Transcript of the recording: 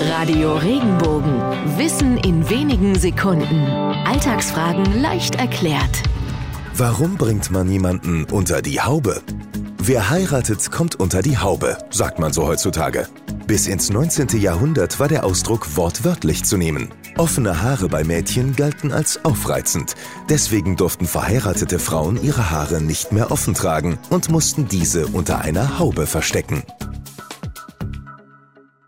Radio Regenbogen. Wissen in wenigen Sekunden. Alltagsfragen leicht erklärt. Warum bringt man jemanden unter die Haube? Wer heiratet, kommt unter die Haube, sagt man so heutzutage. Bis ins 19. Jahrhundert war der Ausdruck wortwörtlich zu nehmen. Offene Haare bei Mädchen galten als aufreizend. Deswegen durften verheiratete Frauen ihre Haare nicht mehr offen tragen und mussten diese unter einer Haube verstecken.